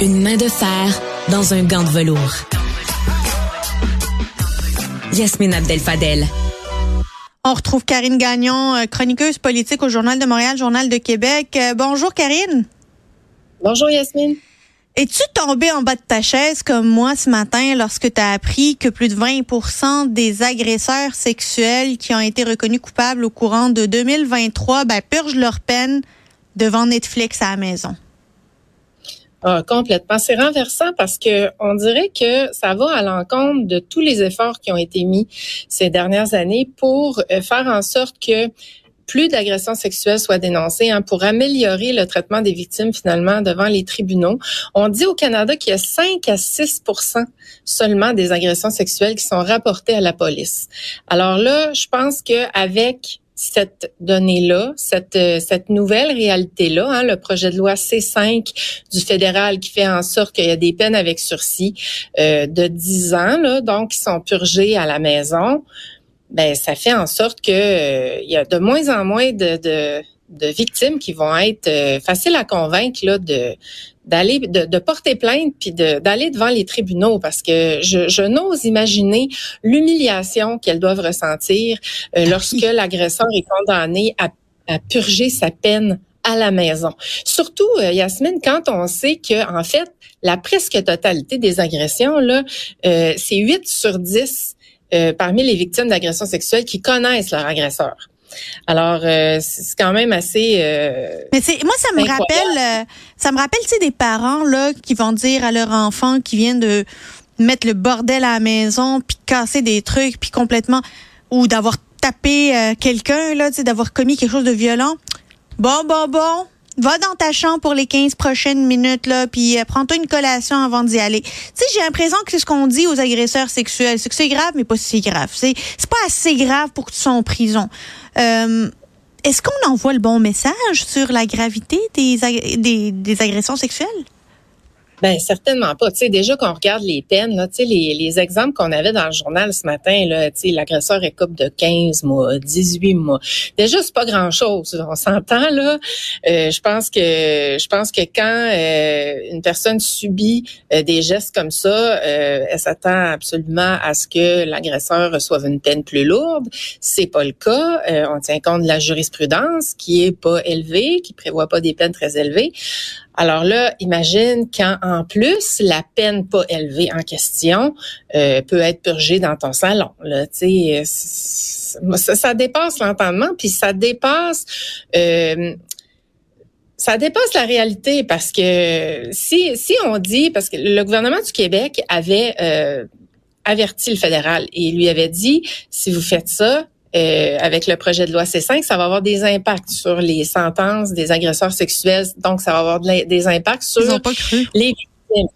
Une main de fer dans un gant de velours. Yasmine Abdel-Fadel. On retrouve Karine Gagnon, euh, chroniqueuse politique au Journal de Montréal, Journal de Québec. Euh, bonjour Karine. Bonjour Yasmine. Es-tu tombée en bas de ta chaise comme moi ce matin lorsque tu as appris que plus de 20% des agresseurs sexuels qui ont été reconnus coupables au courant de 2023 ben, purgent leur peine devant Netflix à la maison? Ah, complètement. C'est renversant parce que on dirait que ça va à l'encontre de tous les efforts qui ont été mis ces dernières années pour euh, faire en sorte que plus d'agressions sexuelles soient dénoncées hein, pour améliorer le traitement des victimes finalement devant les tribunaux. On dit au Canada qu'il y a 5 à 6 seulement des agressions sexuelles qui sont rapportées à la police. Alors là, je pense qu'avec cette donnée-là, cette, euh, cette nouvelle réalité-là, hein, le projet de loi C5 du fédéral qui fait en sorte qu'il y a des peines avec sursis euh, de 10 ans, là, donc qui sont purgées à la maison, ben ça fait en sorte que euh, il y a de moins en moins de, de, de victimes qui vont être faciles à convaincre là, de, d'aller de, porter plainte puis d'aller devant les tribunaux parce que je, je n'ose imaginer l'humiliation qu'elles doivent ressentir euh, ah lorsque l'agresseur est condamné à, à, purger sa peine à la maison. Surtout euh, Yasmine quand on sait que en fait la presque totalité des agressions là euh, c'est 8 sur 10 parmi les victimes d'agressions sexuelles qui connaissent leur agresseur. Alors, euh, c'est quand même assez. Euh, Mais c'est moi, ça me rappelle, euh, ça me rappelle, tu sais, des parents là qui vont dire à leur enfant qui viennent de mettre le bordel à la maison, puis casser des trucs, puis complètement, ou d'avoir tapé quelqu'un là, tu sais, d'avoir commis quelque chose de violent. Bon, bon, bon, va dans ta chambre pour les 15 prochaines minutes là puis euh, prends-toi une collation avant d'y aller. Tu sais, j'ai l'impression que c'est ce qu'on dit aux agresseurs sexuels, c'est que c'est grave mais pas si grave. C'est pas assez grave pour que tu sois en prison. Euh, est-ce qu'on envoie le bon message sur la gravité des, des, des agressions sexuelles? Ben certainement pas. Tu sais, déjà qu'on regarde les peines, là, tu sais, les, les exemples qu'on avait dans le journal ce matin, là, tu sais, l'agresseur est coupe de 15 mois, 18 mois. Déjà, c'est pas grand-chose. On s'entend là. Euh, je pense que je pense que quand euh, une personne subit euh, des gestes comme ça, elle s'attend absolument à ce que l'agresseur reçoive une peine plus lourde. C'est pas le cas. on tient compte de la jurisprudence qui est pas élevée, qui prévoit pas des peines très élevées. Alors là, imagine quand en plus la peine pas élevée en question euh, peut être purgée dans ton salon. Là, ça, ça dépasse l'entendement, puis ça dépasse. Euh, ça dépasse la réalité parce que si, si on dit, parce que le gouvernement du Québec avait euh, averti le fédéral et lui avait dit, si vous faites ça, euh, avec le projet de loi C5, ça va avoir des impacts sur les sentences des agresseurs sexuels. Donc, ça va avoir des impacts sur les victimes.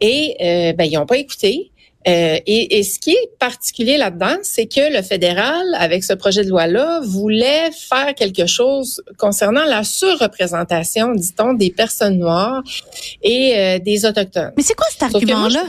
Et euh, ben, ils n'ont pas écouté. Euh, et, et, ce qui est particulier là-dedans, c'est que le fédéral, avec ce projet de loi-là, voulait faire quelque chose concernant la surreprésentation, dit-on, des personnes noires et euh, des autochtones. Mais c'est quoi cet argument-là?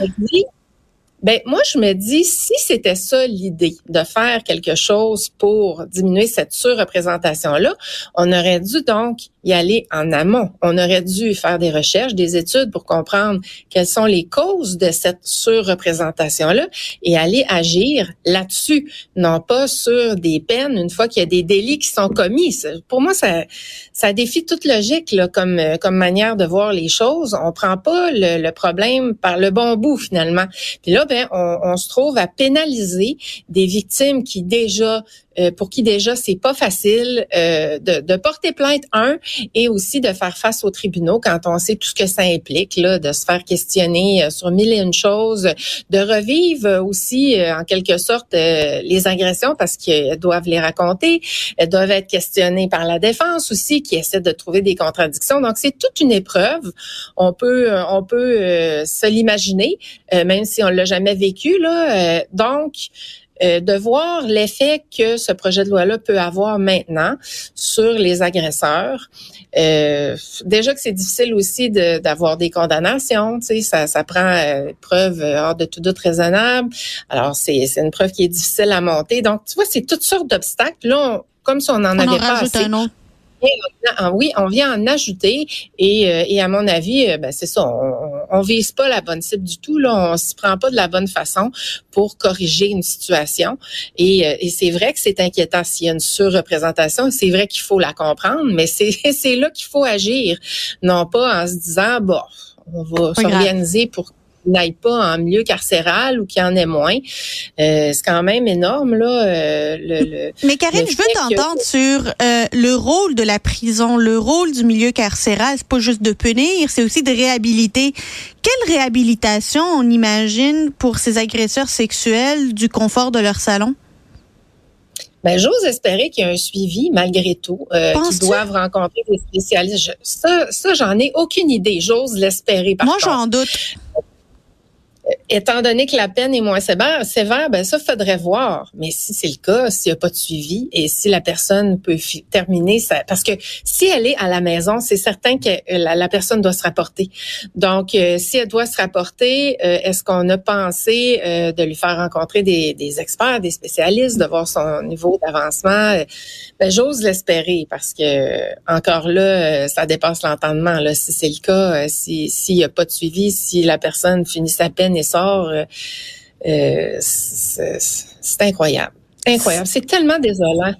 Ben moi je me dis si c'était ça l'idée de faire quelque chose pour diminuer cette surreprésentation là, on aurait dû donc y aller en amont. On aurait dû faire des recherches, des études pour comprendre quelles sont les causes de cette surreprésentation-là et aller agir là-dessus, non pas sur des peines une fois qu'il y a des délits qui sont commis. Pour moi, ça, ça défie toute logique là, comme, comme manière de voir les choses. On prend pas le, le problème par le bon bout finalement. Puis là, ben, on, on se trouve à pénaliser des victimes qui déjà euh, pour qui déjà c'est pas facile euh, de, de, porter plainte un et aussi de faire face aux tribunaux quand on sait tout ce que ça implique là, de se faire questionner euh, sur mille et une choses, de revivre aussi en quelque sorte les agressions parce qu'elles doivent les raconter, elles doivent être questionnées par la défense aussi qui essaie de trouver des contradictions. Donc c'est toute une épreuve. On peut on peut se l'imaginer même si on l'a jamais vécu là. donc euh, de voir l'effet que ce projet de loi-là peut avoir maintenant sur les agresseurs. Euh, déjà que c'est difficile aussi d'avoir des condamnations, tu sais, ça, ça prend euh, preuve hors de tout doute raisonnable. Alors, c'est une preuve qui est difficile à monter. Donc, tu vois, c'est toutes sortes d'obstacles. Là, comme si on en avait pas assez. Oui, on vient en ajouter et, euh, et à mon avis, euh, ben, c'est ça, on, on, vise pas la bonne cible du tout. Là, on s'y prend pas de la bonne façon pour corriger une situation. Et, euh, et c'est vrai que c'est inquiétant s'il y a une surreprésentation. C'est vrai qu'il faut la comprendre, mais c'est c'est là qu'il faut agir, non pas en se disant bon, on va s'organiser pour n'aille pas en milieu carcéral ou qu'il y en ait moins. Euh, c'est quand même énorme, là. Euh, le, Mais Karine, je veux t'entendre sur euh, le rôle de la prison, le rôle du milieu carcéral. C'est pas juste de punir, c'est aussi de réhabiliter. Quelle réhabilitation on imagine pour ces agresseurs sexuels du confort de leur salon? Ben, j'ose espérer qu'il y a un suivi malgré tout, euh, qu'ils doivent rencontrer des spécialistes. ça, ça j'en ai aucune idée. J'ose l'espérer. Moi, j'en doute étant donné que la peine est moins sévère, sévère ben ça faudrait voir. Mais si c'est le cas, s'il n'y a pas de suivi et si la personne peut terminer ça, parce que si elle est à la maison, c'est certain que la, personne doit se rapporter. Donc, euh, si elle doit se rapporter, euh, est-ce qu'on a pensé euh, de lui faire rencontrer des, des, experts, des spécialistes, de voir son niveau d'avancement? Ben, j'ose l'espérer parce que encore là, ça dépasse l'entendement. Là, si c'est le cas, si s'il n'y a pas de suivi, si la personne finit sa peine et sort, euh, euh, c'est incroyable. Incroyable. C'est tellement désolant.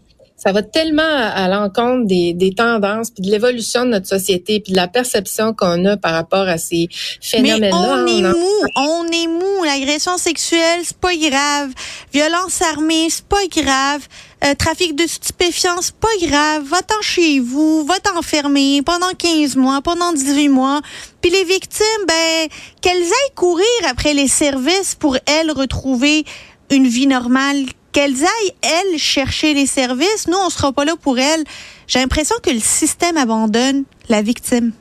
Ça va tellement à, l'encontre des, des, tendances, puis de l'évolution de notre société, puis de la perception qu'on a par rapport à ces phénomènes-là. on est mou, on est mou. L'agression sexuelle, c'est pas grave. Violence armée, c'est pas grave. Euh, trafic de stupéfiants, c'est pas grave. Va-t'en chez vous, va t'enfermer pendant 15 mois, pendant 18 mois. Puis les victimes, ben, qu'elles aillent courir après les services pour, elles, retrouver une vie normale qu'elles aillent, elles, chercher les services. Nous, on sera pas là pour elles. J'ai l'impression que le système abandonne la victime.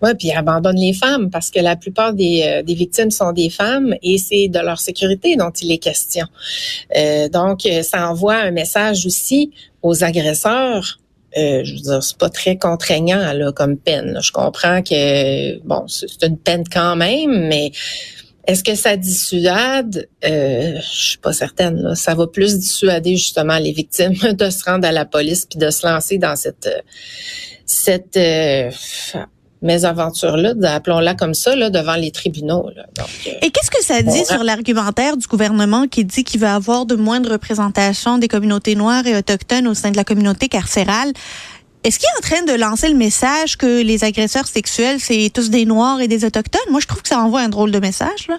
Oui, puis abandonne les femmes parce que la plupart des, euh, des victimes sont des femmes et c'est de leur sécurité dont il est question. Euh, donc, euh, ça envoie un message aussi aux agresseurs. Je veux dire, c'est pas très contraignant comme peine. Je comprends que bon, c'est une peine quand même, mais est-ce que ça dissuade? Euh, je suis pas certaine. Là. Ça va plus dissuader justement les victimes de se rendre à la police puis de se lancer dans cette cette euh, mésaventure-là, appelons-la comme ça, là, devant les tribunaux. Là. Euh, Et qu'est-ce que ça dit sur l'argumentaire du gouvernement qui dit qu'il va avoir de moindre représentation des communautés noires et autochtones au sein de la communauté carcérale? Est-ce qu'il est en train de lancer le message que les agresseurs sexuels, c'est tous des Noirs et des Autochtones? Moi, je trouve que ça envoie un drôle de message. Là.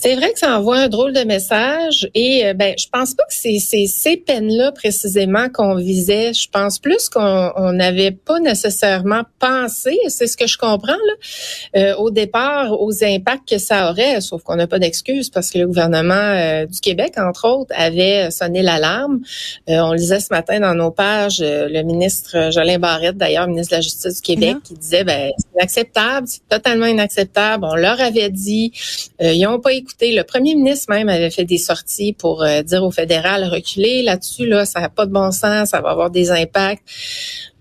C'est vrai que ça envoie un drôle de message et euh, ben je pense pas que c'est ces peines-là précisément qu'on visait. Je pense plus qu'on n'avait pas nécessairement pensé, c'est ce que je comprends là, euh, au départ aux impacts que ça aurait. Sauf qu'on n'a pas d'excuses parce que le gouvernement euh, du Québec entre autres avait sonné l'alarme. on lisait ce matin dans nos pages le ministre Jolin Barrette d'ailleurs ministre de la Justice du Québec qui disait ben inacceptable, c'est totalement inacceptable. On leur avait dit, ils ont pas écouté le premier ministre même avait fait des sorties pour euh, dire au fédéral reculer là-dessus, là, ça n'a pas de bon sens, ça va avoir des impacts.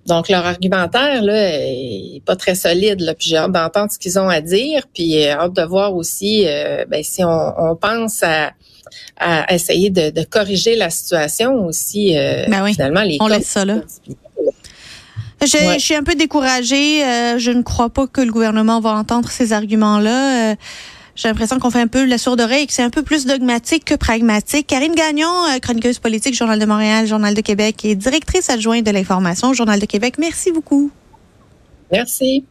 Donc leur argumentaire là est pas très solide. Là. Puis j'ai hâte d'entendre ce qu'ils ont à dire. Puis euh, hâte de voir aussi euh, ben, si on, pense à, essayer de, corriger la situation aussi. Ben finalement, les on laisse ça là. Je, suis un peu découragée. je ne crois pas que le gouvernement va entendre ces arguments-là. J'ai l'impression qu'on fait un peu la sourde oreille et que c'est un peu plus dogmatique que pragmatique. Karine Gagnon, euh, chroniqueuse politique, Journal de Montréal, Journal de Québec et directrice adjointe de l'information, Journal de Québec. Merci beaucoup. Merci.